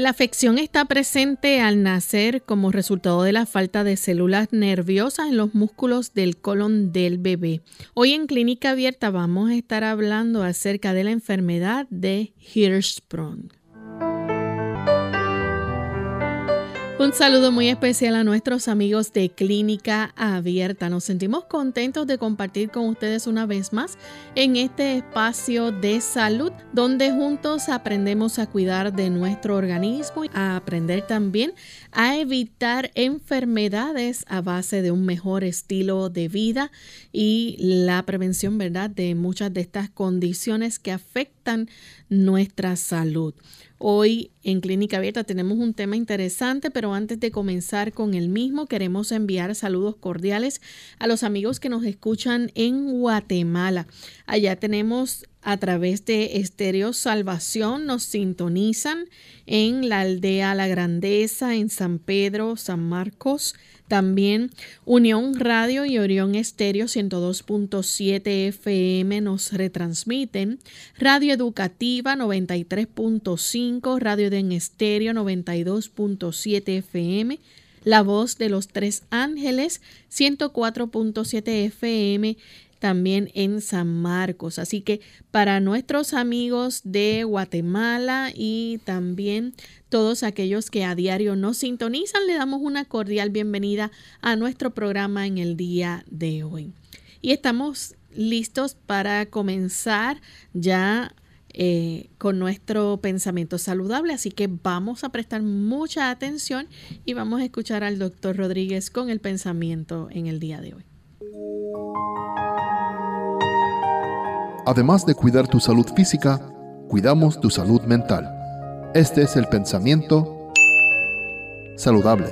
La afección está presente al nacer como resultado de la falta de células nerviosas en los músculos del colon del bebé. Hoy en Clínica Abierta vamos a estar hablando acerca de la enfermedad de Hirschsprung. Un saludo muy especial a nuestros amigos de Clínica Abierta. Nos sentimos contentos de compartir con ustedes una vez más en este espacio de salud donde juntos aprendemos a cuidar de nuestro organismo, a aprender también a evitar enfermedades a base de un mejor estilo de vida y la prevención, ¿verdad?, de muchas de estas condiciones que afectan nuestra salud. Hoy en Clínica Abierta tenemos un tema interesante, pero antes de comenzar con el mismo, queremos enviar saludos cordiales a los amigos que nos escuchan en Guatemala. Allá tenemos a través de Estéreo Salvación, nos sintonizan en la aldea La Grandeza, en San Pedro, San Marcos, también Unión Radio y Orión Estéreo 102.7 FM nos retransmiten. Radio Educativa 93.5, Radio de Estéreo 92.7 FM. La Voz de los Tres Ángeles 104.7 FM también en San Marcos. Así que para nuestros amigos de Guatemala y también todos aquellos que a diario nos sintonizan, le damos una cordial bienvenida a nuestro programa en el día de hoy. Y estamos listos para comenzar ya eh, con nuestro pensamiento saludable. Así que vamos a prestar mucha atención y vamos a escuchar al doctor Rodríguez con el pensamiento en el día de hoy. Además de cuidar tu salud física, cuidamos tu salud mental. Este es el pensamiento saludable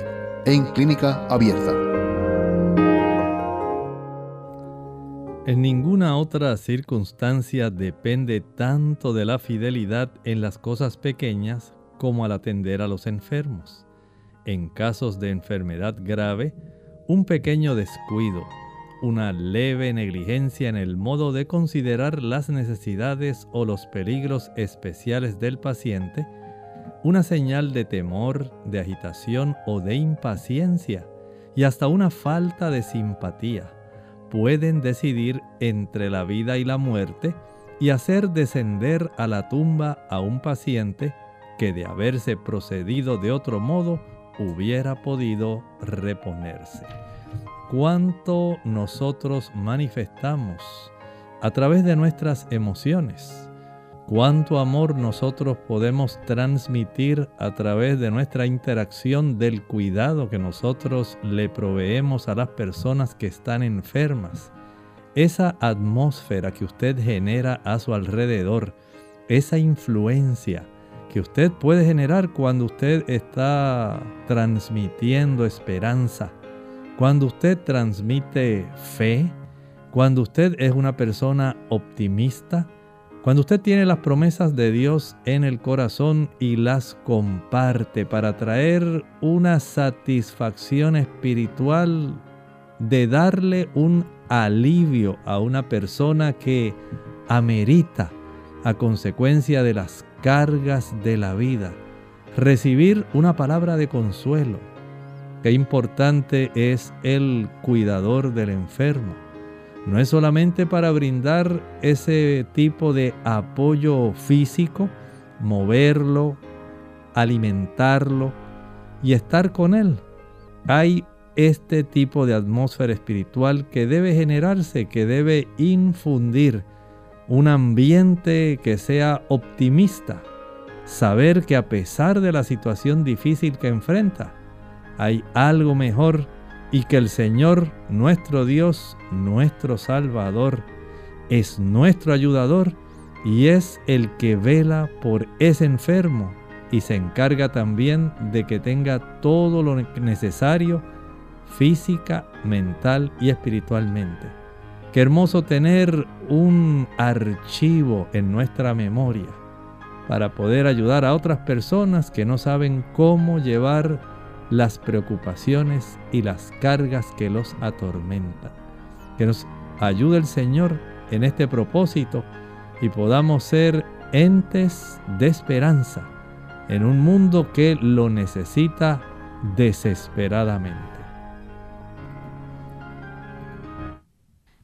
en clínica abierta. En ninguna otra circunstancia depende tanto de la fidelidad en las cosas pequeñas como al atender a los enfermos. En casos de enfermedad grave, un pequeño descuido, una leve negligencia en el modo de considerar las necesidades o los peligros especiales del paciente, una señal de temor, de agitación o de impaciencia y hasta una falta de simpatía pueden decidir entre la vida y la muerte y hacer descender a la tumba a un paciente que de haberse procedido de otro modo hubiera podido reponerse cuánto nosotros manifestamos a través de nuestras emociones, cuánto amor nosotros podemos transmitir a través de nuestra interacción del cuidado que nosotros le proveemos a las personas que están enfermas. Esa atmósfera que usted genera a su alrededor, esa influencia que usted puede generar cuando usted está transmitiendo esperanza, cuando usted transmite fe, cuando usted es una persona optimista, cuando usted tiene las promesas de Dios en el corazón y las comparte para traer una satisfacción espiritual de darle un alivio a una persona que amerita a consecuencia de las cargas de la vida, recibir una palabra de consuelo, Qué importante es el cuidador del enfermo. No es solamente para brindar ese tipo de apoyo físico, moverlo, alimentarlo y estar con él. Hay este tipo de atmósfera espiritual que debe generarse, que debe infundir un ambiente que sea optimista. Saber que a pesar de la situación difícil que enfrenta, hay algo mejor y que el Señor, nuestro Dios, nuestro Salvador, es nuestro ayudador y es el que vela por ese enfermo y se encarga también de que tenga todo lo necesario física, mental y espiritualmente. Qué hermoso tener un archivo en nuestra memoria para poder ayudar a otras personas que no saben cómo llevar las preocupaciones y las cargas que los atormentan. Que nos ayude el Señor en este propósito y podamos ser entes de esperanza en un mundo que lo necesita desesperadamente.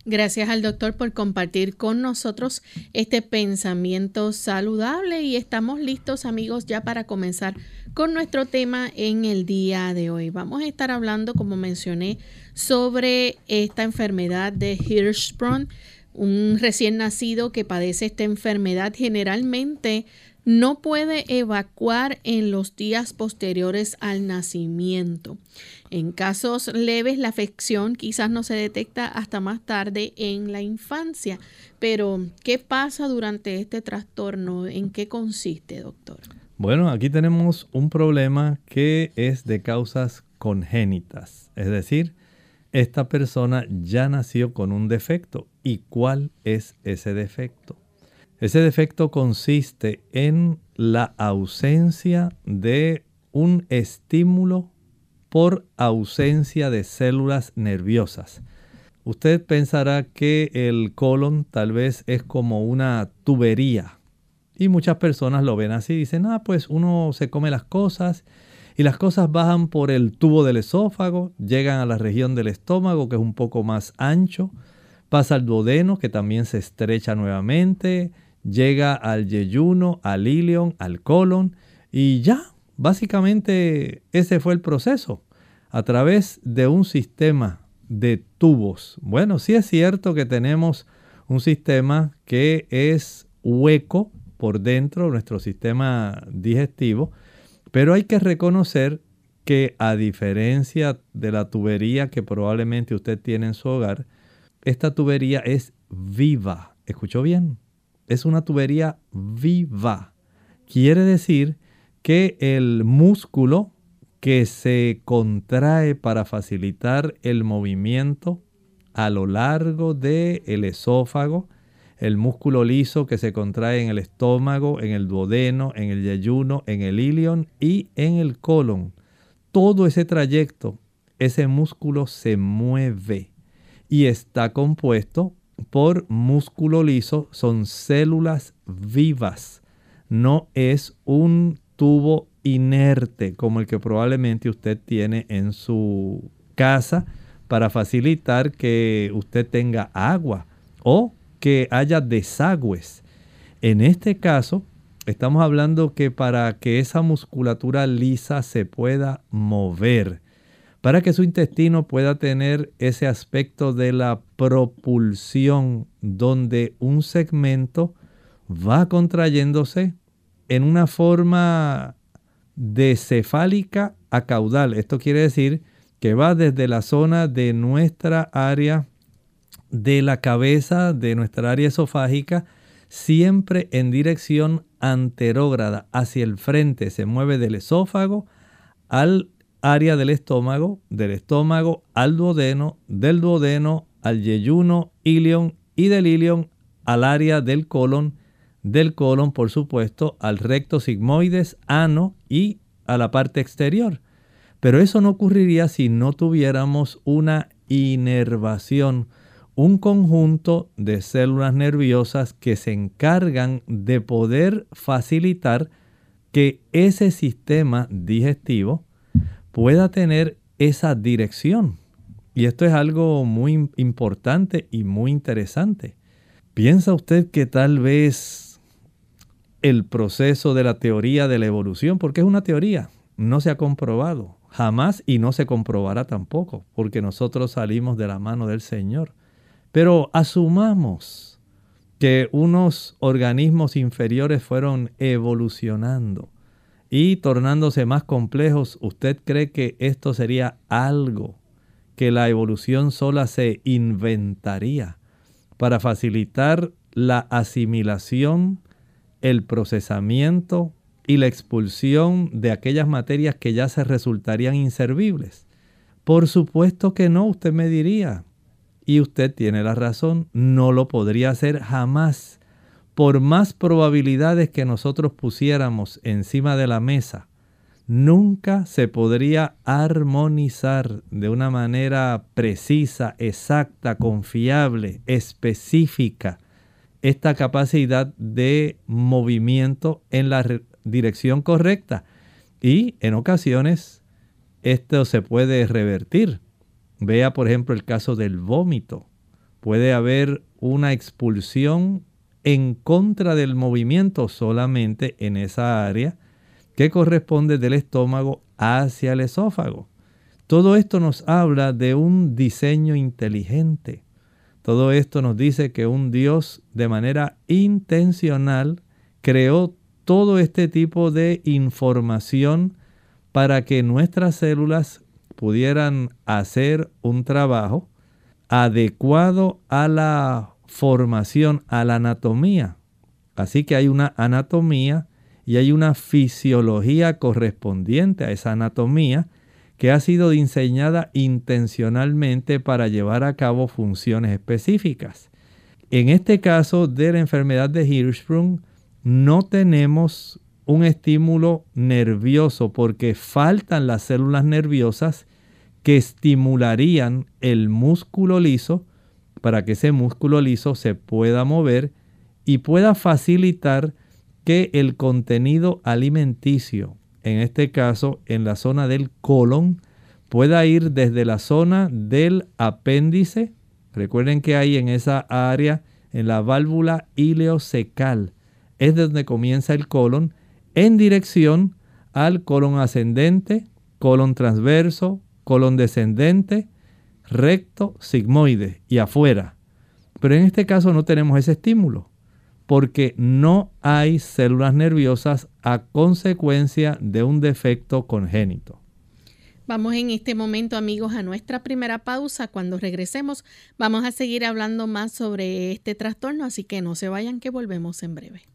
Gracias al doctor por compartir con nosotros este pensamiento saludable y estamos listos amigos ya para comenzar con nuestro tema en el día de hoy. Vamos a estar hablando, como mencioné, sobre esta enfermedad de Hirschsprung, un recién nacido que padece esta enfermedad generalmente no puede evacuar en los días posteriores al nacimiento. En casos leves, la afección quizás no se detecta hasta más tarde en la infancia. Pero, ¿qué pasa durante este trastorno? ¿En qué consiste, doctor? Bueno, aquí tenemos un problema que es de causas congénitas. Es decir, esta persona ya nació con un defecto. ¿Y cuál es ese defecto? Ese defecto consiste en la ausencia de un estímulo por ausencia de células nerviosas. Usted pensará que el colon tal vez es como una tubería y muchas personas lo ven así, dicen, ah, pues uno se come las cosas y las cosas bajan por el tubo del esófago, llegan a la región del estómago que es un poco más ancho, pasa al duodeno que también se estrecha nuevamente, llega al yeyuno, al ilion, al colon y ya, básicamente ese fue el proceso a través de un sistema de tubos. Bueno, sí es cierto que tenemos un sistema que es hueco por dentro, nuestro sistema digestivo, pero hay que reconocer que a diferencia de la tubería que probablemente usted tiene en su hogar, esta tubería es viva. ¿Escuchó bien? Es una tubería viva. Quiere decir que el músculo que se contrae para facilitar el movimiento a lo largo del el esófago, el músculo liso que se contrae en el estómago, en el duodeno, en el yeyuno, en el ilion y en el colon. Todo ese trayecto, ese músculo se mueve y está compuesto por músculo liso son células vivas. No es un tubo inerte como el que probablemente usted tiene en su casa para facilitar que usted tenga agua o que haya desagües. En este caso, estamos hablando que para que esa musculatura lisa se pueda mover, para que su intestino pueda tener ese aspecto de la propulsión donde un segmento va contrayéndose en una forma de cefálica a caudal. Esto quiere decir que va desde la zona de nuestra área de la cabeza, de nuestra área esofágica, siempre en dirección anterógrada, hacia el frente. Se mueve del esófago al área del estómago, del estómago al duodeno, del duodeno al yeyuno, ilion y del ilion al área del colon, del colon por supuesto al recto sigmoides, ano y a la parte exterior. Pero eso no ocurriría si no tuviéramos una inervación, un conjunto de células nerviosas que se encargan de poder facilitar que ese sistema digestivo pueda tener esa dirección. Y esto es algo muy importante y muy interesante. ¿Piensa usted que tal vez el proceso de la teoría de la evolución, porque es una teoría, no se ha comprobado jamás y no se comprobará tampoco, porque nosotros salimos de la mano del Señor. Pero asumamos que unos organismos inferiores fueron evolucionando y tornándose más complejos, ¿usted cree que esto sería algo que la evolución sola se inventaría para facilitar la asimilación, el procesamiento y la expulsión de aquellas materias que ya se resultarían inservibles? Por supuesto que no, usted me diría. Y usted tiene la razón, no lo podría hacer jamás. Por más probabilidades que nosotros pusiéramos encima de la mesa, nunca se podría armonizar de una manera precisa, exacta, confiable, específica esta capacidad de movimiento en la dirección correcta. Y en ocasiones esto se puede revertir. Vea por ejemplo el caso del vómito. Puede haber una expulsión en contra del movimiento solamente en esa área que corresponde del estómago hacia el esófago. Todo esto nos habla de un diseño inteligente. Todo esto nos dice que un Dios de manera intencional creó todo este tipo de información para que nuestras células pudieran hacer un trabajo adecuado a la formación, a la anatomía. Así que hay una anatomía y hay una fisiología correspondiente a esa anatomía que ha sido diseñada intencionalmente para llevar a cabo funciones específicas. En este caso de la enfermedad de Hirschsprung no tenemos un estímulo nervioso porque faltan las células nerviosas que estimularían el músculo liso para que ese músculo liso se pueda mover y pueda facilitar que el contenido alimenticio, en este caso en la zona del colon, pueda ir desde la zona del apéndice. Recuerden que hay en esa área, en la válvula ileocecal, es donde comienza el colon, en dirección al colon ascendente, colon transverso, colon descendente, recto, sigmoide y afuera. Pero en este caso no tenemos ese estímulo porque no hay células nerviosas a consecuencia de un defecto congénito. Vamos en este momento amigos a nuestra primera pausa. Cuando regresemos vamos a seguir hablando más sobre este trastorno, así que no se vayan que volvemos en breve.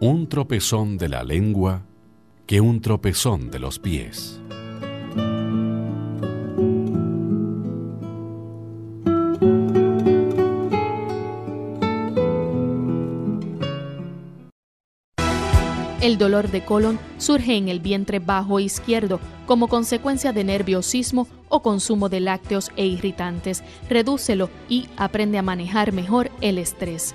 un tropezón de la lengua que un tropezón de los pies. El dolor de colon surge en el vientre bajo izquierdo como consecuencia de nerviosismo o consumo de lácteos e irritantes. Redúcelo y aprende a manejar mejor el estrés.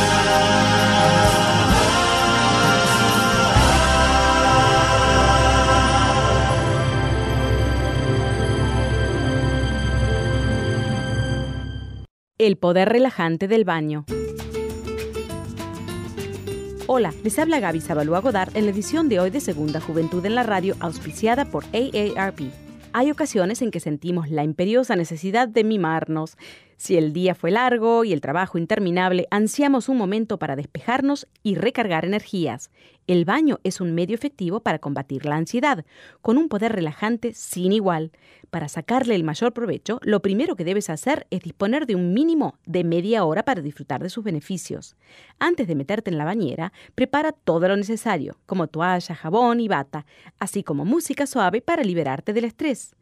El poder relajante del baño. Hola, les habla Gaby Zabalúa Godard en la edición de hoy de Segunda Juventud en la Radio, auspiciada por AARP. Hay ocasiones en que sentimos la imperiosa necesidad de mimarnos. Si el día fue largo y el trabajo interminable, ansiamos un momento para despejarnos y recargar energías. El baño es un medio efectivo para combatir la ansiedad, con un poder relajante sin igual. Para sacarle el mayor provecho, lo primero que debes hacer es disponer de un mínimo de media hora para disfrutar de sus beneficios. Antes de meterte en la bañera, prepara todo lo necesario, como toalla, jabón y bata, así como música suave para liberarte del estrés.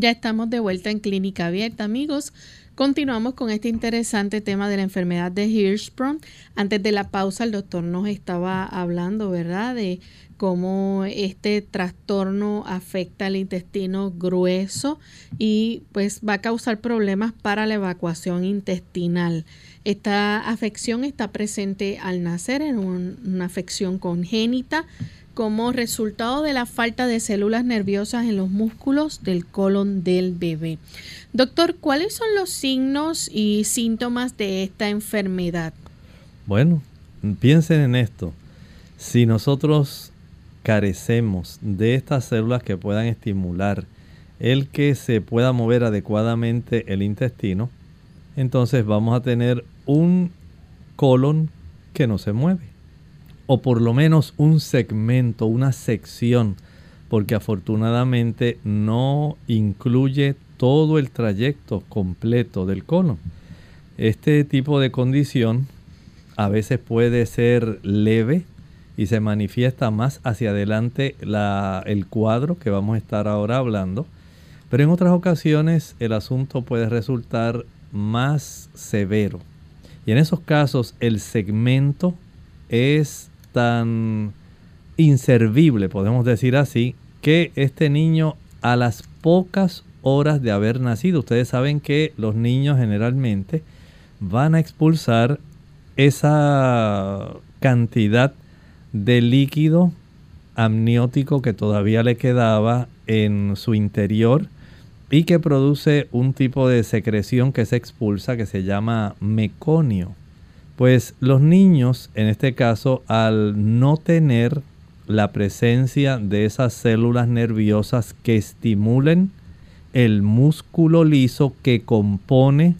Ya estamos de vuelta en Clínica Abierta, amigos. Continuamos con este interesante tema de la enfermedad de Hirschsprung. Antes de la pausa, el doctor nos estaba hablando, ¿verdad?, de cómo este trastorno afecta al intestino grueso y pues va a causar problemas para la evacuación intestinal. Esta afección está presente al nacer en una afección congénita como resultado de la falta de células nerviosas en los músculos del colon del bebé. Doctor, ¿cuáles son los signos y síntomas de esta enfermedad? Bueno, piensen en esto. Si nosotros carecemos de estas células que puedan estimular el que se pueda mover adecuadamente el intestino, entonces vamos a tener un colon que no se mueve o por lo menos un segmento, una sección, porque afortunadamente no incluye todo el trayecto completo del colon. Este tipo de condición a veces puede ser leve y se manifiesta más hacia adelante el cuadro que vamos a estar ahora hablando, pero en otras ocasiones el asunto puede resultar más severo. Y en esos casos el segmento es tan inservible, podemos decir así, que este niño a las pocas horas de haber nacido, ustedes saben que los niños generalmente van a expulsar esa cantidad de líquido amniótico que todavía le quedaba en su interior y que produce un tipo de secreción que se expulsa que se llama meconio. Pues los niños, en este caso, al no tener la presencia de esas células nerviosas que estimulen el músculo liso que compone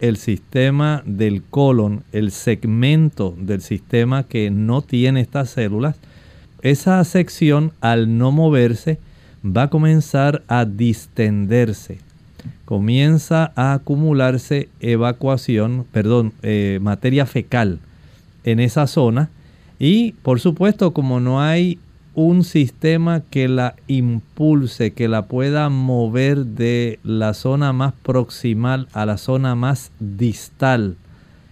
el sistema del colon, el segmento del sistema que no tiene estas células, esa sección al no moverse va a comenzar a distenderse comienza a acumularse evacuación, perdón, eh, materia fecal en esa zona y por supuesto como no hay un sistema que la impulse, que la pueda mover de la zona más proximal a la zona más distal,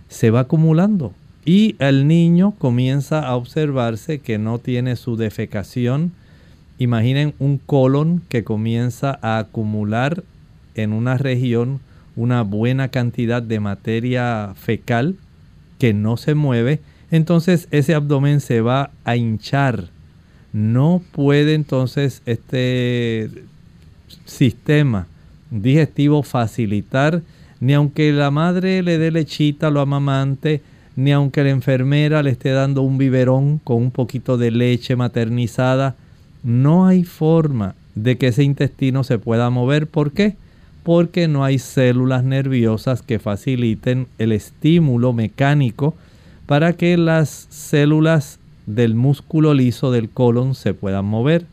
se va acumulando. Y el niño comienza a observarse que no tiene su defecación. Imaginen un colon que comienza a acumular en una región una buena cantidad de materia fecal que no se mueve, entonces ese abdomen se va a hinchar. No puede entonces este sistema digestivo facilitar, ni aunque la madre le dé lechita a lo amamante, ni aunque la enfermera le esté dando un biberón con un poquito de leche maternizada, no hay forma de que ese intestino se pueda mover. ¿Por qué? porque no hay células nerviosas que faciliten el estímulo mecánico para que las células del músculo liso del colon se puedan mover.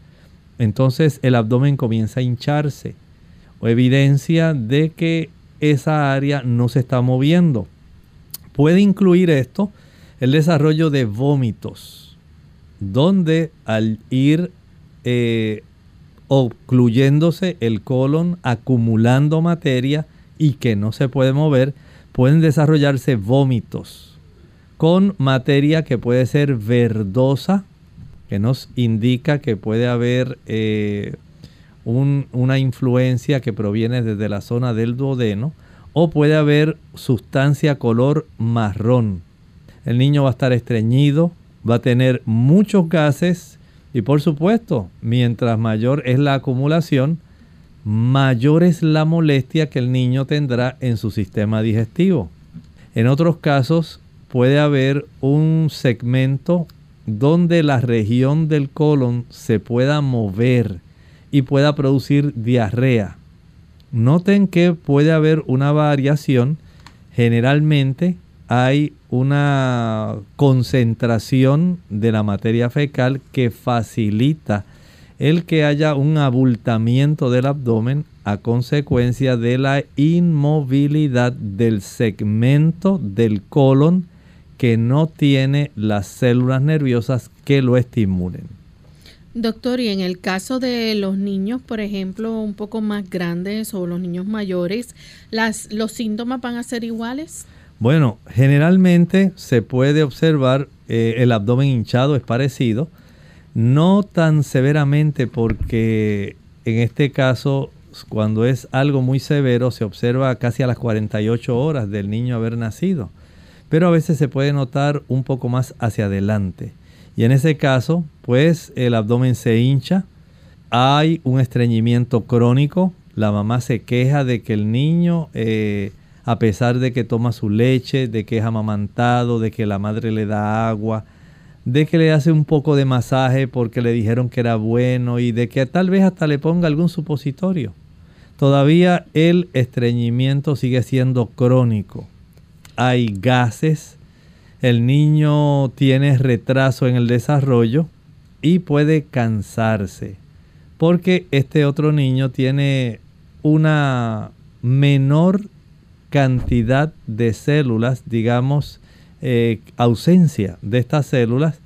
Entonces el abdomen comienza a hincharse o evidencia de que esa área no se está moviendo. Puede incluir esto el desarrollo de vómitos. donde al ir eh, el colon, acumulando materia y que no se puede mover, pueden desarrollarse vómitos con materia que puede ser verdosa, que nos indica que puede haber eh, una influencia que proviene desde la zona del duodeno, o puede haber sustancia color marrón. El niño va a estar estreñido, va a tener muchos gases y por supuesto, mientras mayor es la acumulación, mayor es la molestia que el niño tendrá en su sistema digestivo. En otros casos puede haber un segmento donde la región del colon se pueda mover y pueda producir diarrea. Noten que puede haber una variación. Generalmente hay una concentración de la materia fecal que facilita el que haya un abultamiento del abdomen a consecuencia de la inmovilidad del segmento del colon que no tiene las células nerviosas que lo estimulen. Doctor, y en el caso de los niños, por ejemplo, un poco más grandes o los niños mayores, las, ¿los síntomas van a ser iguales? Bueno, generalmente se puede observar eh, el abdomen hinchado, es parecido, no tan severamente porque en este caso, cuando es algo muy severo, se observa casi a las 48 horas del niño haber nacido, pero a veces se puede notar un poco más hacia adelante. Y en ese caso, pues el abdomen se hincha, hay un estreñimiento crónico, la mamá se queja de que el niño... Eh, a pesar de que toma su leche, de que es amamantado, de que la madre le da agua, de que le hace un poco de masaje porque le dijeron que era bueno y de que tal vez hasta le ponga algún supositorio. Todavía el estreñimiento sigue siendo crónico. Hay gases, el niño tiene retraso en el desarrollo y puede cansarse porque este otro niño tiene una menor cantidad de células, digamos, eh, ausencia de estas células,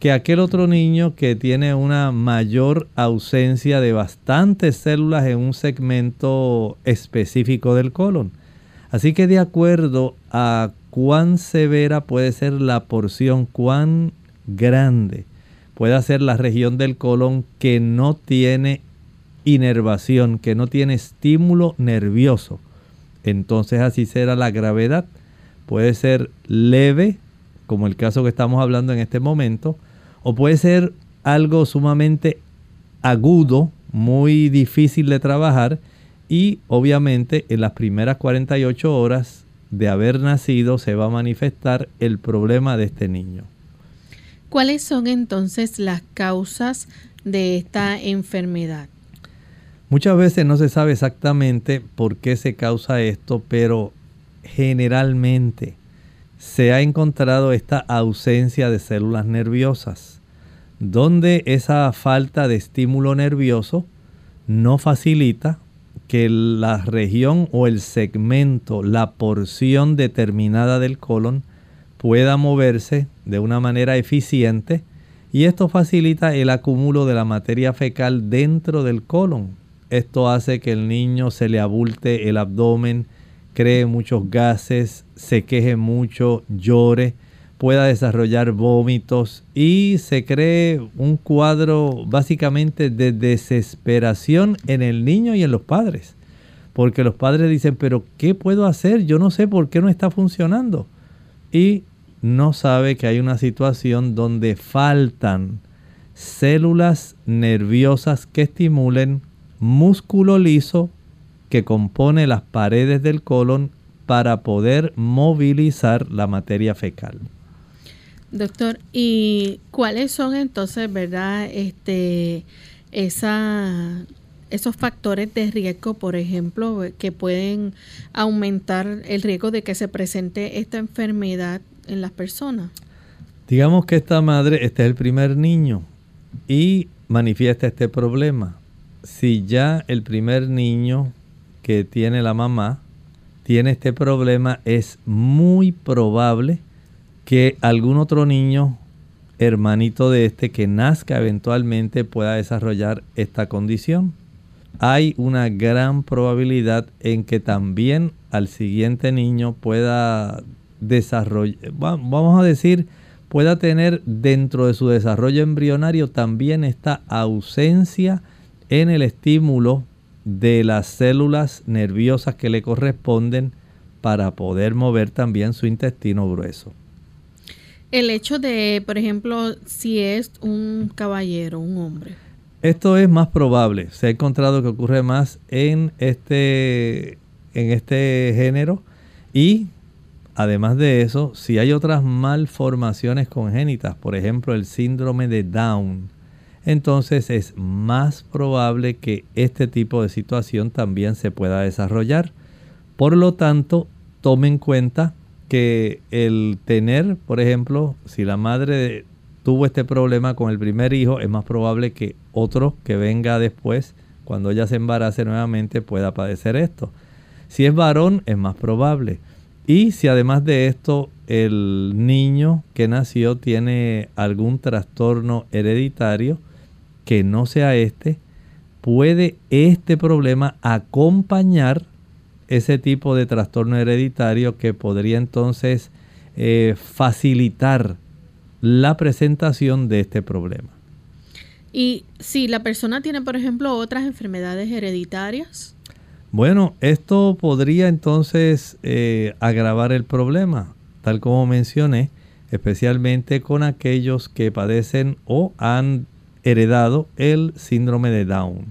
que aquel otro niño que tiene una mayor ausencia de bastantes células en un segmento específico del colon. Así que de acuerdo a cuán severa puede ser la porción, cuán grande puede ser la región del colon que no tiene inervación, que no tiene estímulo nervioso entonces así será la gravedad. Puede ser leve, como el caso que estamos hablando en este momento, o puede ser algo sumamente agudo, muy difícil de trabajar y obviamente en las primeras 48 horas de haber nacido se va a manifestar el problema de este niño. ¿Cuáles son entonces las causas de esta enfermedad? Muchas veces no se sabe exactamente por qué se causa esto, pero generalmente se ha encontrado esta ausencia de células nerviosas, donde esa falta de estímulo nervioso no facilita que la región o el segmento, la porción determinada del colon pueda moverse de una manera eficiente y esto facilita el acúmulo de la materia fecal dentro del colon, esto hace que el niño se le abulte el abdomen, cree muchos gases, se queje mucho, llore, pueda desarrollar vómitos y se cree un cuadro básicamente de desesperación en el niño y en los padres. Porque los padres dicen, pero ¿qué puedo hacer? Yo no sé por qué no está funcionando. Y no sabe que hay una situación donde faltan células nerviosas que estimulen músculo liso que compone las paredes del colon para poder movilizar la materia fecal. Doctor, ¿y cuáles son entonces, verdad, este, esa, esos factores de riesgo, por ejemplo, que pueden aumentar el riesgo de que se presente esta enfermedad en las personas? Digamos que esta madre, este es el primer niño y manifiesta este problema si ya el primer niño que tiene la mamá tiene este problema, es muy probable que algún otro niño hermanito de este que nazca eventualmente pueda desarrollar esta condición. Hay una gran probabilidad en que también al siguiente niño pueda desarrollar, vamos a decir, pueda tener dentro de su desarrollo embrionario también esta ausencia en el estímulo de las células nerviosas que le corresponden para poder mover también su intestino grueso. El hecho de, por ejemplo, si es un caballero, un hombre. Esto es más probable. Se ha encontrado que ocurre más en este, en este género. Y además de eso, si hay otras malformaciones congénitas, por ejemplo el síndrome de Down, entonces es más probable que este tipo de situación también se pueda desarrollar. Por lo tanto, tome en cuenta que el tener, por ejemplo, si la madre tuvo este problema con el primer hijo, es más probable que otro que venga después, cuando ella se embarace nuevamente, pueda padecer esto. Si es varón, es más probable. Y si además de esto el niño que nació tiene algún trastorno hereditario que no sea este, puede este problema acompañar ese tipo de trastorno hereditario que podría entonces eh, facilitar la presentación de este problema. Y si la persona tiene, por ejemplo, otras enfermedades hereditarias. Bueno, esto podría entonces eh, agravar el problema, tal como mencioné, especialmente con aquellos que padecen o han heredado el síndrome de Down.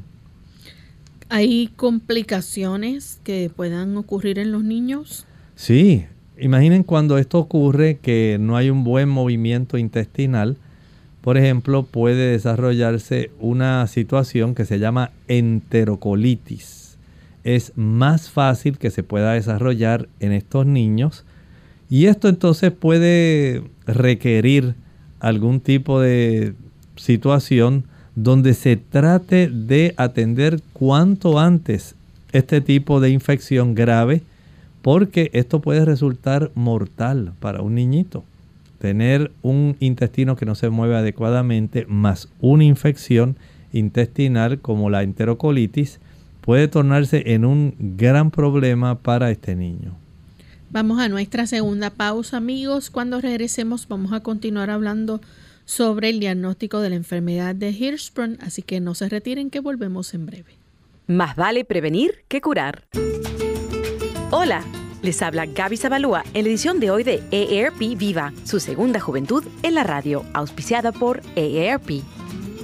¿Hay complicaciones que puedan ocurrir en los niños? Sí, imaginen cuando esto ocurre que no hay un buen movimiento intestinal. Por ejemplo, puede desarrollarse una situación que se llama enterocolitis. Es más fácil que se pueda desarrollar en estos niños y esto entonces puede requerir algún tipo de situación donde se trate de atender cuanto antes este tipo de infección grave, porque esto puede resultar mortal para un niñito. Tener un intestino que no se mueve adecuadamente más una infección intestinal como la enterocolitis puede tornarse en un gran problema para este niño. Vamos a nuestra segunda pausa amigos. Cuando regresemos vamos a continuar hablando sobre el diagnóstico de la enfermedad de Hirschsprung, así que no se retiren que volvemos en breve. Más vale prevenir que curar. Hola, les habla Gaby Zabalúa en la edición de hoy de EARP Viva, su segunda juventud en la radio, auspiciada por EARP.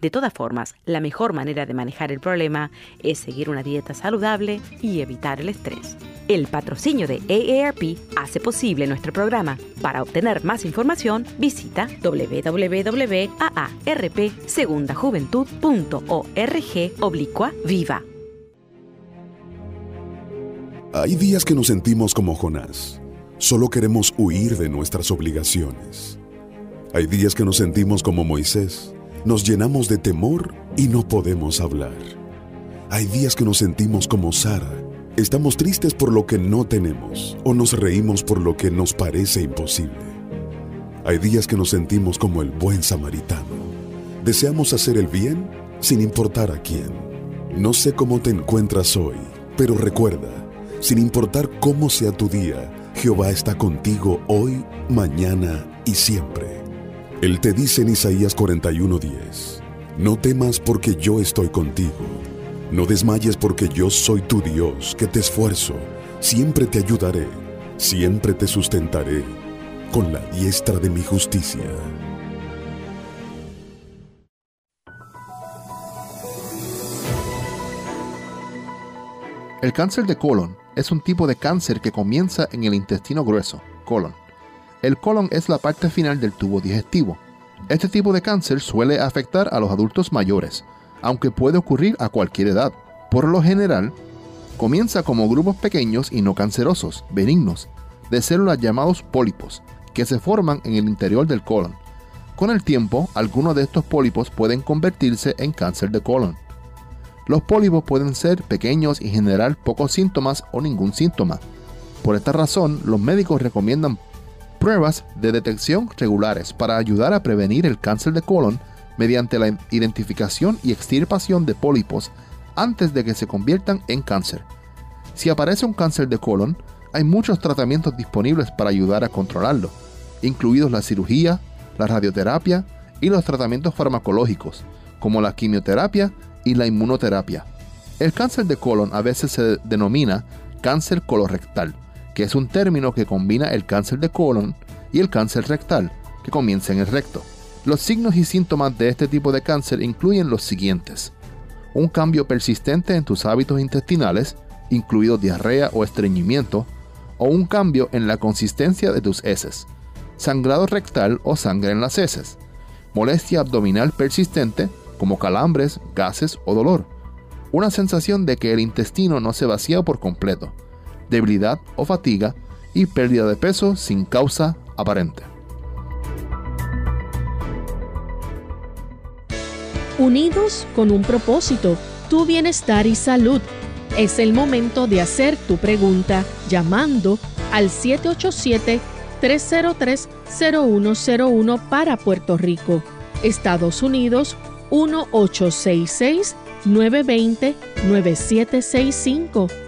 De todas formas, la mejor manera de manejar el problema es seguir una dieta saludable y evitar el estrés. El patrocinio de AARP hace posible nuestro programa. Para obtener más información, visita www.aarpsegundajuventud.org oblicua viva. Hay días que nos sentimos como Jonás. Solo queremos huir de nuestras obligaciones. Hay días que nos sentimos como Moisés. Nos llenamos de temor y no podemos hablar. Hay días que nos sentimos como Sara. Estamos tristes por lo que no tenemos o nos reímos por lo que nos parece imposible. Hay días que nos sentimos como el buen samaritano. Deseamos hacer el bien sin importar a quién. No sé cómo te encuentras hoy, pero recuerda, sin importar cómo sea tu día, Jehová está contigo hoy, mañana y siempre. Él te dice en Isaías 41:10, no temas porque yo estoy contigo, no desmayes porque yo soy tu Dios, que te esfuerzo, siempre te ayudaré, siempre te sustentaré con la diestra de mi justicia. El cáncer de colon es un tipo de cáncer que comienza en el intestino grueso, colon. El colon es la parte final del tubo digestivo. Este tipo de cáncer suele afectar a los adultos mayores, aunque puede ocurrir a cualquier edad. Por lo general, comienza como grupos pequeños y no cancerosos, benignos, de células llamados pólipos, que se forman en el interior del colon. Con el tiempo, algunos de estos pólipos pueden convertirse en cáncer de colon. Los pólipos pueden ser pequeños y generar pocos síntomas o ningún síntoma. Por esta razón, los médicos recomiendan pruebas de detección regulares para ayudar a prevenir el cáncer de colon mediante la identificación y extirpación de pólipos antes de que se conviertan en cáncer. Si aparece un cáncer de colon, hay muchos tratamientos disponibles para ayudar a controlarlo, incluidos la cirugía, la radioterapia y los tratamientos farmacológicos, como la quimioterapia y la inmunoterapia. El cáncer de colon a veces se denomina cáncer colorectal, que es un término que combina el cáncer de colon y el cáncer rectal, que comienza en el recto. Los signos y síntomas de este tipo de cáncer incluyen los siguientes. Un cambio persistente en tus hábitos intestinales, incluido diarrea o estreñimiento, o un cambio en la consistencia de tus heces, sangrado rectal o sangre en las heces, molestia abdominal persistente, como calambres, gases o dolor, una sensación de que el intestino no se vacía por completo, debilidad o fatiga y pérdida de peso sin causa aparente. Unidos con un propósito, tu bienestar y salud. Es el momento de hacer tu pregunta llamando al 787-303-0101 para Puerto Rico, Estados Unidos 1866-920-9765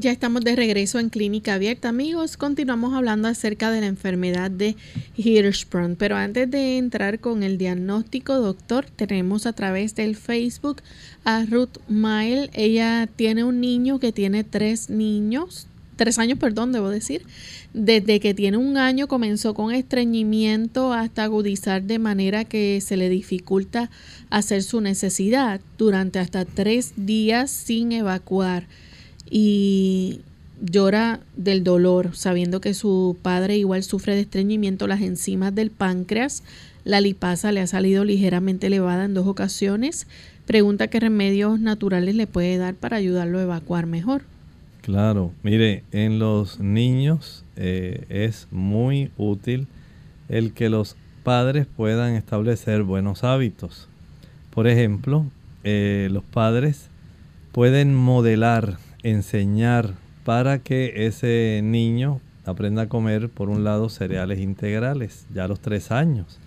Ya estamos de regreso en Clínica Abierta, amigos. Continuamos hablando acerca de la enfermedad de Hirschsprung. Pero antes de entrar con el diagnóstico, doctor, tenemos a través del Facebook a Ruth Mile. Ella tiene un niño que tiene tres niños, tres años, perdón, debo decir. Desde que tiene un año comenzó con estreñimiento hasta agudizar de manera que se le dificulta hacer su necesidad durante hasta tres días sin evacuar y llora del dolor, sabiendo que su padre igual sufre de estreñimiento, las enzimas del páncreas, la lipasa le ha salido ligeramente elevada en dos ocasiones. Pregunta qué remedios naturales le puede dar para ayudarlo a evacuar mejor. Claro, mire, en los niños eh, es muy útil el que los padres puedan establecer buenos hábitos. Por ejemplo, eh, los padres pueden modelar enseñar para que ese niño aprenda a comer, por un lado, cereales integrales, ya a los tres años.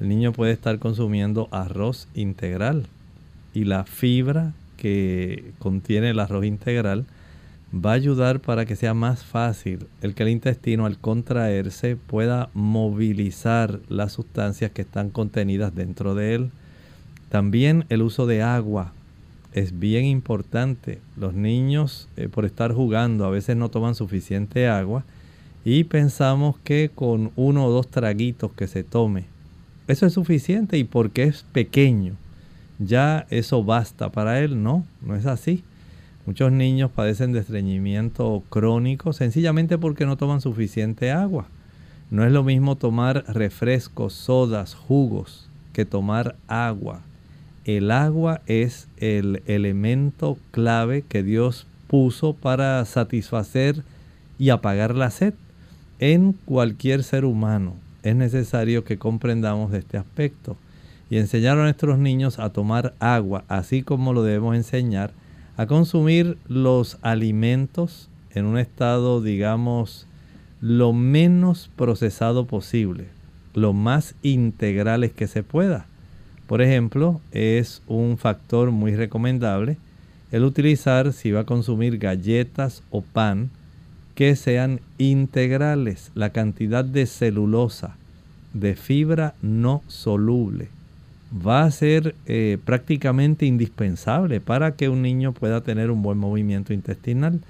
El niño puede estar consumiendo arroz integral y la fibra que contiene el arroz integral va a ayudar para que sea más fácil el que el intestino al contraerse pueda movilizar las sustancias que están contenidas dentro de él. También el uso de agua es bien importante. Los niños, eh, por estar jugando, a veces no toman suficiente agua y pensamos que con uno o dos traguitos que se tome, eso es suficiente y porque es pequeño, ya eso basta para él. No, no es así. Muchos niños padecen de estreñimiento crónico sencillamente porque no toman suficiente agua. No es lo mismo tomar refrescos, sodas, jugos que tomar agua el agua es el elemento clave que Dios puso para satisfacer y apagar la sed en cualquier ser humano. Es necesario que comprendamos este aspecto y enseñar a nuestros niños a tomar agua, así como lo debemos enseñar a consumir los alimentos en un estado, digamos, lo menos procesado posible, lo más integrales que se pueda. Por ejemplo, es un factor muy recomendable el utilizar, si va a consumir galletas o pan, que sean integrales, la cantidad de celulosa, de fibra no soluble, va a ser eh, prácticamente indispensable para que un niño pueda tener un buen movimiento intestinal.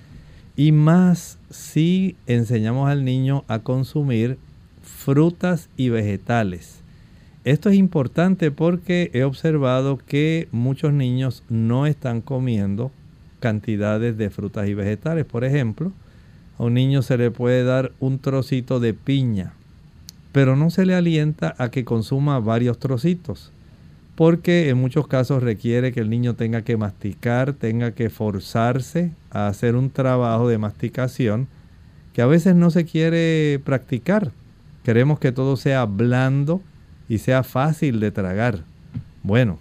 Y más si enseñamos al niño a consumir frutas y vegetales. Esto es importante porque he observado que muchos niños no están comiendo cantidades de frutas y vegetales. Por ejemplo, a un niño se le puede dar un trocito de piña, pero no se le alienta a que consuma varios trocitos porque en muchos casos requiere que el niño tenga que masticar, tenga que forzarse a hacer un trabajo de masticación que a veces no se quiere practicar. Queremos que todo sea blando y sea fácil de tragar. Bueno,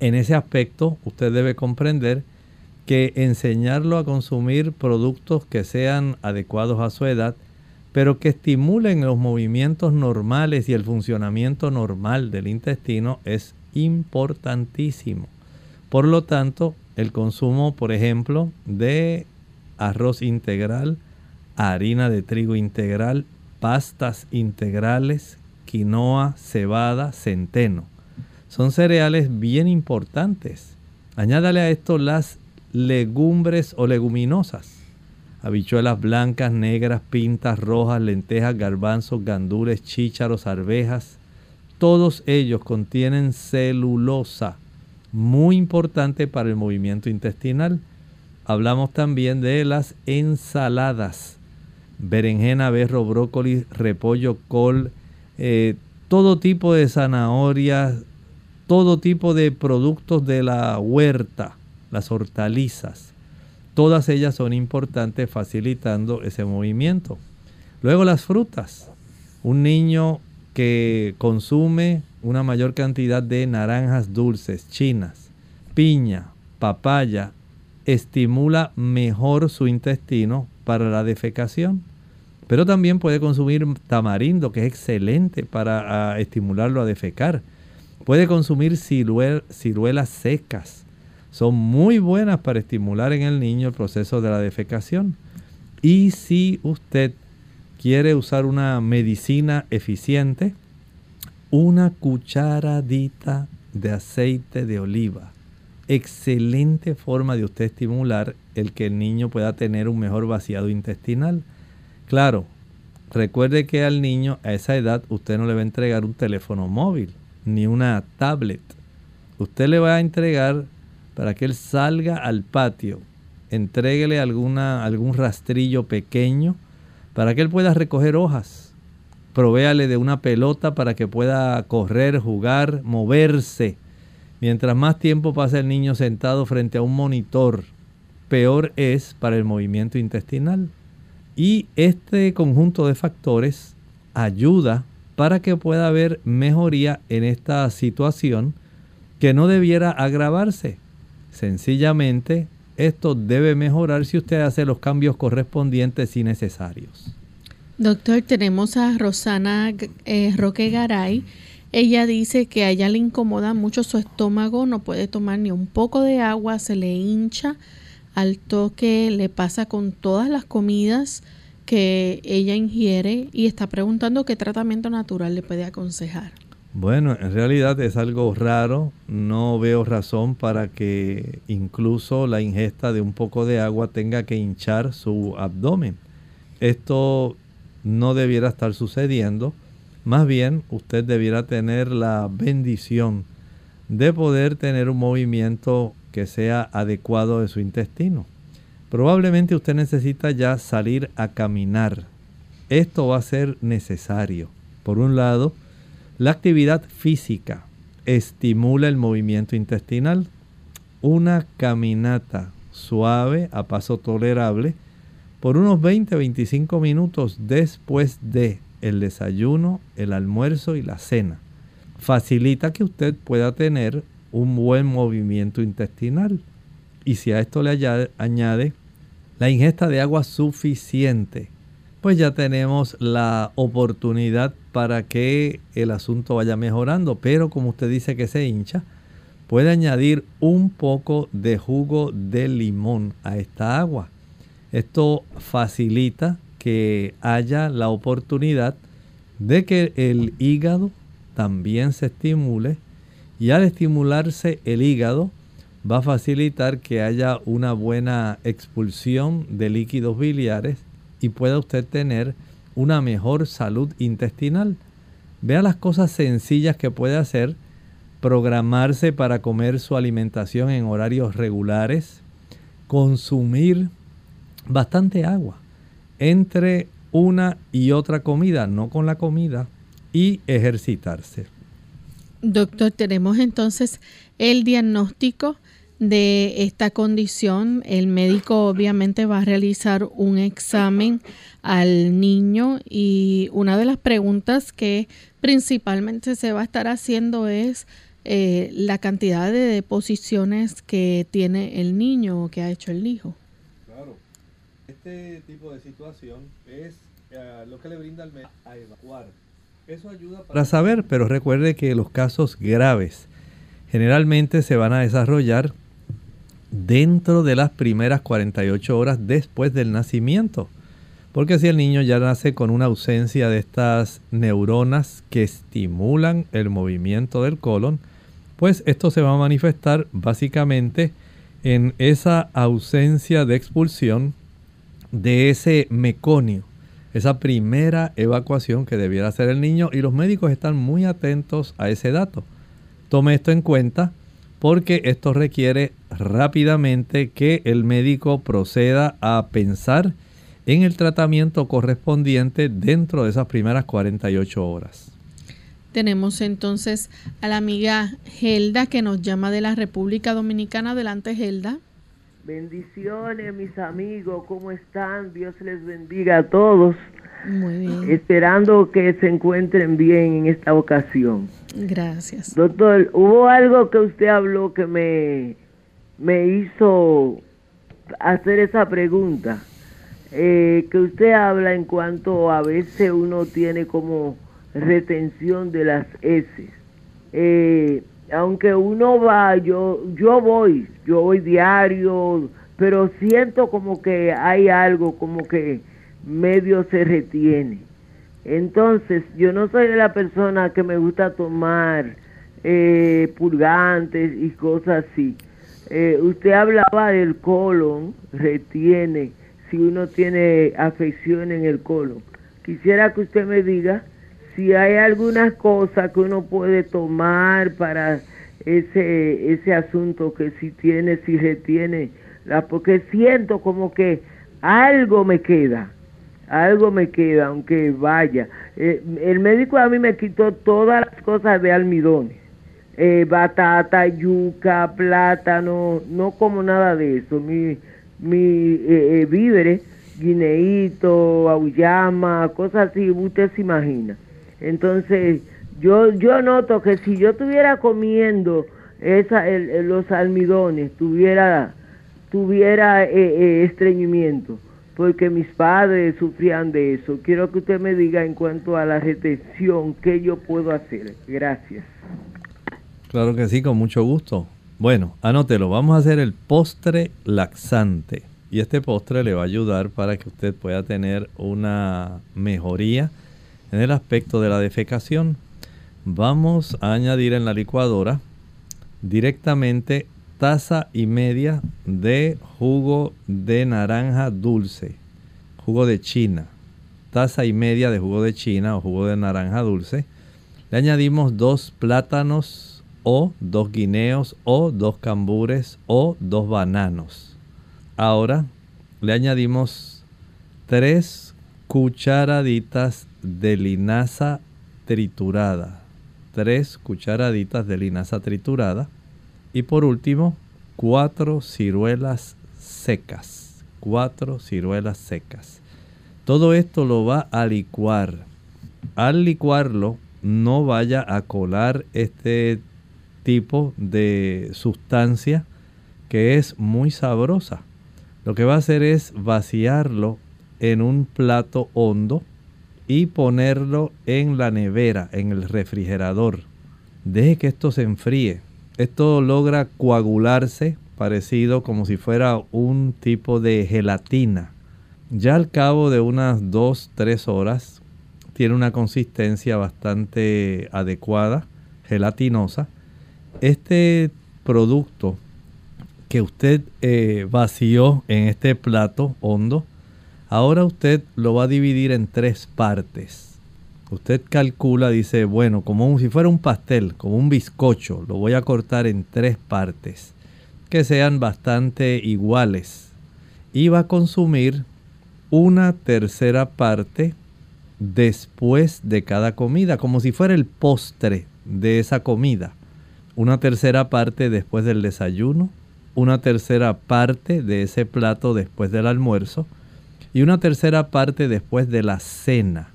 en ese aspecto usted debe comprender que enseñarlo a consumir productos que sean adecuados a su edad, pero que estimulen los movimientos normales y el funcionamiento normal del intestino es importantísimo. Por lo tanto, el consumo, por ejemplo, de arroz integral, harina de trigo integral, pastas integrales, quinoa, cebada, centeno. Son cereales bien importantes. Añádale a esto las legumbres o leguminosas. Habichuelas blancas, negras, pintas, rojas, lentejas, garbanzos, gandules, chícharos, arvejas, todos ellos contienen celulosa, muy importante para el movimiento intestinal. Hablamos también de las ensaladas, berenjena, berro, brócoli, repollo, col, eh, todo tipo de zanahorias, todo tipo de productos de la huerta, las hortalizas. Todas ellas son importantes facilitando ese movimiento. Luego las frutas. Un niño que consume una mayor cantidad de naranjas dulces, chinas, piña, papaya, estimula mejor su intestino para la defecación. Pero también puede consumir tamarindo, que es excelente para estimularlo a defecar. Puede consumir ciruelas secas. Son muy buenas para estimular en el niño el proceso de la defecación. Y si usted quiere usar una medicina eficiente, una cucharadita de aceite de oliva. Excelente forma de usted estimular el que el niño pueda tener un mejor vaciado intestinal. Claro, recuerde que al niño a esa edad usted no le va a entregar un teléfono móvil ni una tablet. Usted le va a entregar para que él salga al patio, entréguele alguna, algún rastrillo pequeño para que él pueda recoger hojas. Provéale de una pelota para que pueda correr, jugar, moverse. Mientras más tiempo pasa el niño sentado frente a un monitor, peor es para el movimiento intestinal. Y este conjunto de factores ayuda para que pueda haber mejoría en esta situación que no debiera agravarse. Sencillamente esto debe mejorar si usted hace los cambios correspondientes y necesarios. Doctor, tenemos a Rosana eh, Roque Garay. Ella dice que a ella le incomoda mucho su estómago, no puede tomar ni un poco de agua, se le hincha al toque, le pasa con todas las comidas que ella ingiere y está preguntando qué tratamiento natural le puede aconsejar. Bueno, en realidad es algo raro. No veo razón para que incluso la ingesta de un poco de agua tenga que hinchar su abdomen. Esto no debiera estar sucediendo. Más bien, usted debiera tener la bendición de poder tener un movimiento que sea adecuado de su intestino. Probablemente usted necesita ya salir a caminar. Esto va a ser necesario. Por un lado, la actividad física estimula el movimiento intestinal. Una caminata suave a paso tolerable por unos 20-25 minutos después de el desayuno, el almuerzo y la cena. Facilita que usted pueda tener un buen movimiento intestinal. Y si a esto le añade la ingesta de agua suficiente, pues ya tenemos la oportunidad para que el asunto vaya mejorando. Pero como usted dice que se hincha, puede añadir un poco de jugo de limón a esta agua. Esto facilita que haya la oportunidad de que el hígado también se estimule y al estimularse el hígado va a facilitar que haya una buena expulsión de líquidos biliares y pueda usted tener una mejor salud intestinal. Vea las cosas sencillas que puede hacer, programarse para comer su alimentación en horarios regulares, consumir bastante agua entre una y otra comida, no con la comida, y ejercitarse. Doctor, tenemos entonces el diagnóstico de esta condición. El médico obviamente va a realizar un examen al niño y una de las preguntas que principalmente se va a estar haciendo es eh, la cantidad de deposiciones que tiene el niño o que ha hecho el hijo. Claro, este tipo de situación es eh, lo que le brinda al médico a evacuar eso ayuda para saber, pero recuerde que los casos graves generalmente se van a desarrollar dentro de las primeras 48 horas después del nacimiento. Porque si el niño ya nace con una ausencia de estas neuronas que estimulan el movimiento del colon, pues esto se va a manifestar básicamente en esa ausencia de expulsión de ese meconio esa primera evacuación que debiera hacer el niño y los médicos están muy atentos a ese dato. Tome esto en cuenta porque esto requiere rápidamente que el médico proceda a pensar en el tratamiento correspondiente dentro de esas primeras 48 horas. Tenemos entonces a la amiga Gelda que nos llama de la República Dominicana. Adelante, Gelda. Bendiciones, mis amigos, ¿cómo están? Dios les bendiga a todos. Muy bien. Esperando que se encuentren bien en esta ocasión. Gracias. Doctor, hubo algo que usted habló que me, me hizo hacer esa pregunta. Eh, que usted habla en cuanto a veces uno tiene como retención de las heces. Eh, aunque uno va, yo, yo voy, yo voy diario, pero siento como que hay algo, como que medio se retiene. Entonces, yo no soy de la persona que me gusta tomar eh, purgantes y cosas así. Eh, usted hablaba del colon, retiene, si uno tiene afección en el colon. Quisiera que usted me diga si hay algunas cosas que uno puede tomar para ese ese asunto que si tiene si retiene la porque siento como que algo me queda algo me queda aunque vaya. Eh, el médico a mí me quitó todas las cosas de almidones eh, batata yuca plátano no como nada de eso. Mi mi eh, eh víveres guineíto auyama cosas así usted se imagina entonces, yo, yo noto que si yo estuviera comiendo esa, los almidones, tuviera, tuviera eh, eh, estreñimiento, porque mis padres sufrían de eso. Quiero que usted me diga en cuanto a la retención, ¿qué yo puedo hacer? Gracias. Claro que sí, con mucho gusto. Bueno, anótelo, vamos a hacer el postre laxante. Y este postre le va a ayudar para que usted pueda tener una mejoría en el aspecto de la defecación, vamos a añadir en la licuadora directamente taza y media de jugo de naranja dulce, jugo de china, taza y media de jugo de china o jugo de naranja dulce. Le añadimos dos plátanos o dos guineos o dos cambures o dos bananos. Ahora le añadimos tres cucharaditas de linaza triturada. Tres cucharaditas de linaza triturada. Y por último, cuatro ciruelas secas. Cuatro ciruelas secas. Todo esto lo va a licuar. Al licuarlo, no vaya a colar este tipo de sustancia que es muy sabrosa. Lo que va a hacer es vaciarlo en un plato hondo y ponerlo en la nevera, en el refrigerador. Deje que esto se enfríe. Esto logra coagularse parecido como si fuera un tipo de gelatina. Ya al cabo de unas 2-3 horas tiene una consistencia bastante adecuada, gelatinosa. Este producto que usted eh, vació en este plato hondo, ahora usted lo va a dividir en tres partes. Usted calcula, dice, bueno, como si fuera un pastel, como un bizcocho, lo voy a cortar en tres partes que sean bastante iguales. Y va a consumir una tercera parte después de cada comida, como si fuera el postre de esa comida. Una tercera parte después del desayuno, una tercera parte de ese plato después del almuerzo y una tercera parte después de la cena.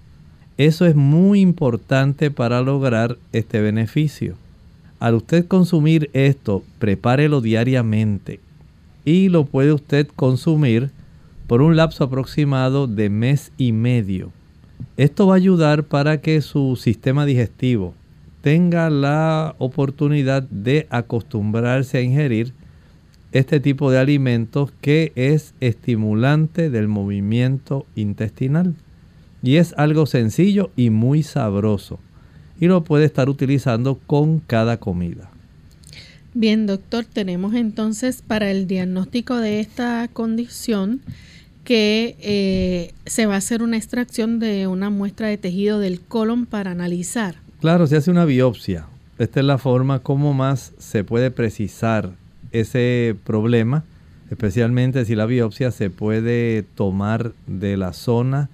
Eso es muy importante para lograr este beneficio. Al usted consumir esto, prepárelo diariamente y lo puede usted consumir por un lapso aproximado de mes y medio. Esto va a ayudar para que su sistema digestivo tenga la oportunidad de acostumbrarse a ingerir este tipo de alimentos que es estimulante del movimiento intestinal. Y es algo sencillo y muy sabroso y lo puede estar utilizando con cada comida. Bien, doctor, tenemos entonces para el diagnóstico de esta condición que eh, se va a hacer una extracción de una muestra de tejido del colon para analizar. Claro, se hace una biopsia. Esta es la forma como más se puede precisar ese problema, especialmente si la biopsia se puede tomar de la zona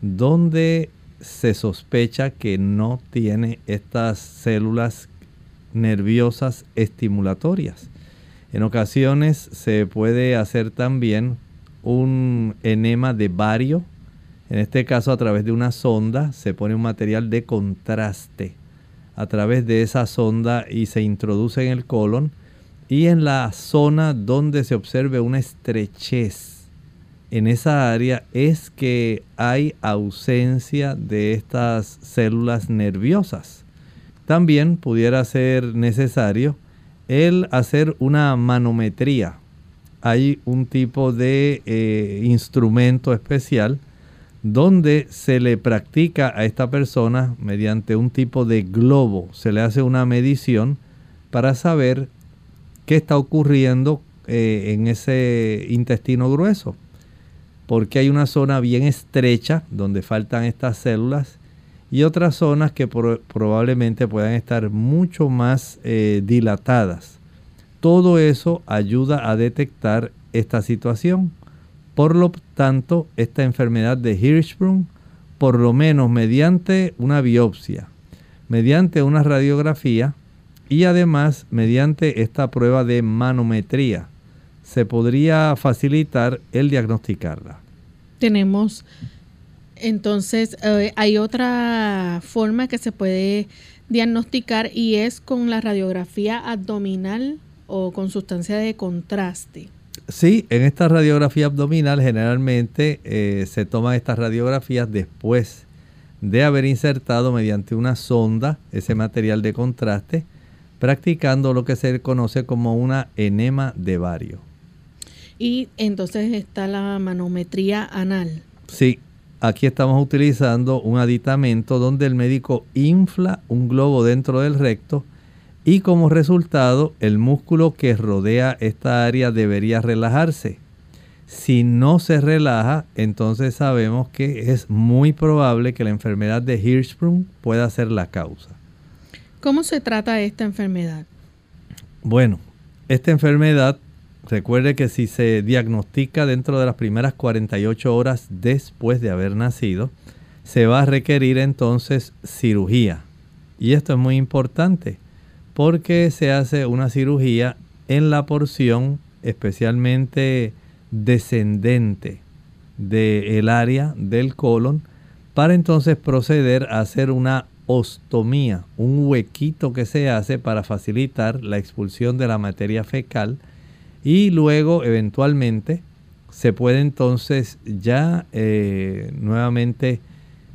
donde se sospecha que no tiene estas células nerviosas estimulatorias. En ocasiones se puede hacer también un enema de bario. En este caso a través de una sonda se pone un material de contraste a través de esa sonda y se introduce en el colon y en la zona donde se observe una estrechez en esa área es que hay ausencia de estas células nerviosas. También pudiera ser necesario el hacer una manometría. Hay un tipo de eh, instrumento especial donde se le practica a esta persona mediante un tipo de globo. Se le hace una medición para saber qué está ocurriendo eh, en ese intestino grueso porque hay una zona bien estrecha donde faltan estas células y otras zonas que probablemente puedan estar mucho más eh, dilatadas. Todo eso ayuda a detectar esta situación. Por lo tanto, esta enfermedad de Hirschsprung, por lo menos mediante una biopsia, mediante una radiografía y además mediante esta prueba de manometría, se podría facilitar el diagnosticarla tenemos, entonces, eh, hay otra forma que se puede diagnosticar y es con la radiografía abdominal o con sustancia de contraste. Sí, en esta radiografía abdominal generalmente eh, se toman estas radiografías después de haber insertado mediante una sonda ese material de contraste, practicando lo que se conoce como una enema de vario. Y entonces está la manometría anal. Sí, aquí estamos utilizando un aditamento donde el médico infla un globo dentro del recto y como resultado el músculo que rodea esta área debería relajarse. Si no se relaja, entonces sabemos que es muy probable que la enfermedad de Hirschsprung pueda ser la causa. ¿Cómo se trata esta enfermedad? Bueno, esta enfermedad Recuerde que si se diagnostica dentro de las primeras 48 horas después de haber nacido, se va a requerir entonces cirugía. Y esto es muy importante porque se hace una cirugía en la porción especialmente descendente del área del colon para entonces proceder a hacer una ostomía, un huequito que se hace para facilitar la expulsión de la materia fecal y luego eventualmente se puede entonces ya eh, nuevamente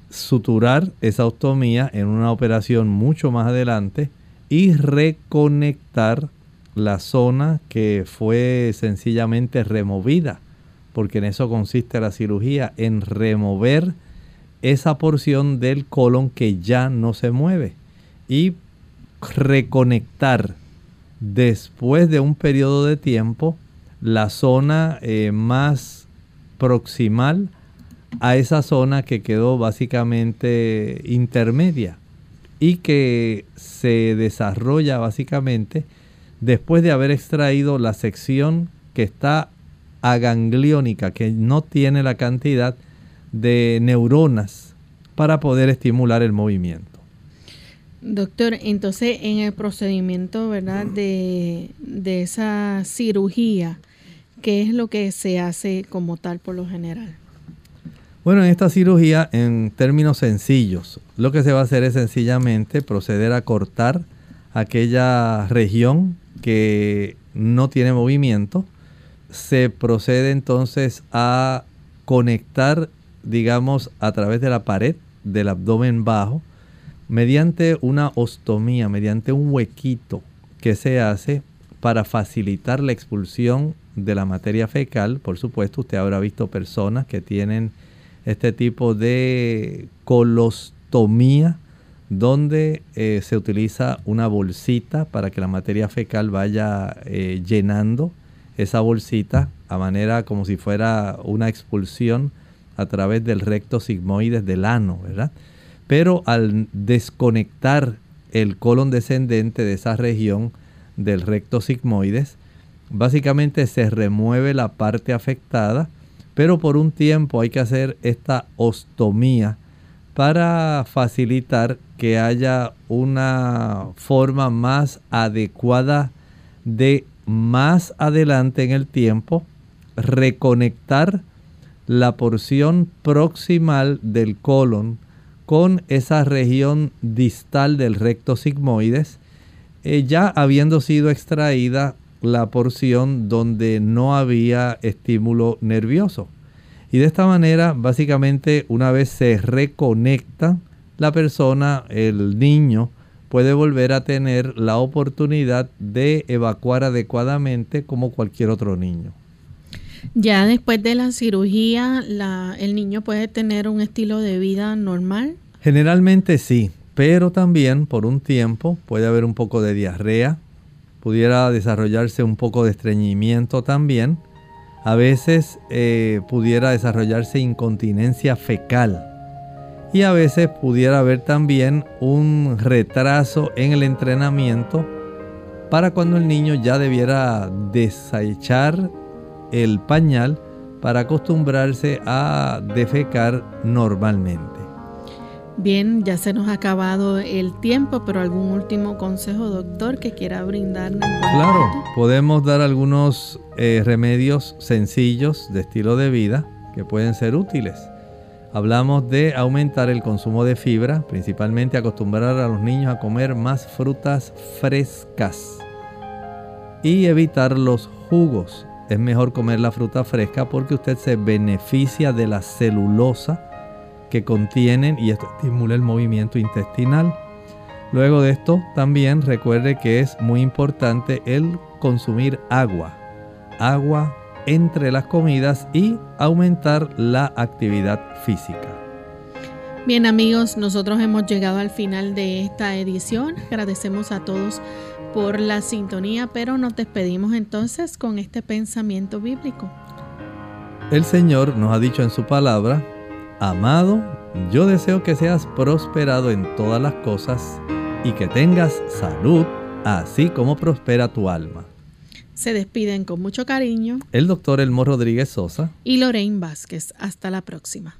suturar esa ostomía en una operación mucho más adelante y reconectar la zona que fue sencillamente removida, porque en eso consiste la cirugía, en remover esa porción del colon que ya no se mueve. Y reconectar después de un periodo de tiempo la zona eh, más proximal a esa zona que quedó básicamente intermedia y que se desarrolla básicamente después de haber extraído la sección que está agangliónica, que no tiene la cantidad de neuronas para poder estimular el movimiento. Doctor, entonces en el procedimiento, ¿verdad? De, de esa cirugía, ¿qué es lo que se hace como tal por lo general? Bueno, en esta cirugía, en términos sencillos, lo que se va a hacer es sencillamente proceder a cortar aquella región que no tiene movimiento. Se procede entonces a conectar, digamos, a través de la pared del abdomen bajo, mediante una ostomía, mediante un huequito que se hace para facilitar la expulsión de la materia fecal. Por supuesto, usted habrá visto personas que tienen este tipo de colostomía, donde eh, se utiliza una bolsita para que la materia fecal vaya eh, llenando esa bolsita a manera como si fuera una expulsión a través del recto sigmoides del ano, ¿verdad? Pero al desconectar el colon descendente de esa región del recto sigmoides, básicamente se remueve la parte afectada pero por un tiempo hay que hacer esta ostomía para facilitar que haya una forma más adecuada de más adelante en el tiempo reconectar la porción proximal del colon con esa región distal del recto sigmoides, eh, ya habiendo sido extraída la porción donde no había estímulo nervioso. Y de esta manera, básicamente, una vez se reconecta la persona, el niño, puede volver a tener la oportunidad de evacuar adecuadamente como cualquier otro niño. Ya después de la cirugía, el niño puede tener un estilo de vida normal. Generalmente sí, pero también por un tiempo puede haber un poco de diarrea, pudiera desarrollarse un poco de estreñimiento también. A veces eh, pudiera desarrollarse incontinencia fecal. Y a veces pudiera haber también un retraso en el entrenamiento para cuando el niño ya debiera desechar el pañal para acostumbrarse a defecar normalmente. Bien, ya se nos ha acabado el tiempo, pero algún último consejo, doctor, que quiera brindarnos. Claro, podemos dar algunos eh, remedios sencillos de estilo de vida que pueden ser útiles. Hablamos de aumentar el consumo de fibra, principalmente acostumbrar a los niños a comer más frutas frescas y evitar los jugos. Es mejor comer la fruta fresca porque usted se beneficia de la celulosa que contienen y esto estimula el movimiento intestinal. Luego de esto también recuerde que es muy importante el consumir agua. Agua entre las comidas y aumentar la actividad física. Bien amigos, nosotros hemos llegado al final de esta edición. Agradecemos a todos por la sintonía, pero nos despedimos entonces con este pensamiento bíblico. El Señor nos ha dicho en su palabra, Amado, yo deseo que seas prosperado en todas las cosas y que tengas salud, así como prospera tu alma. Se despiden con mucho cariño el doctor Elmo Rodríguez Sosa y Lorraine Vázquez. Hasta la próxima.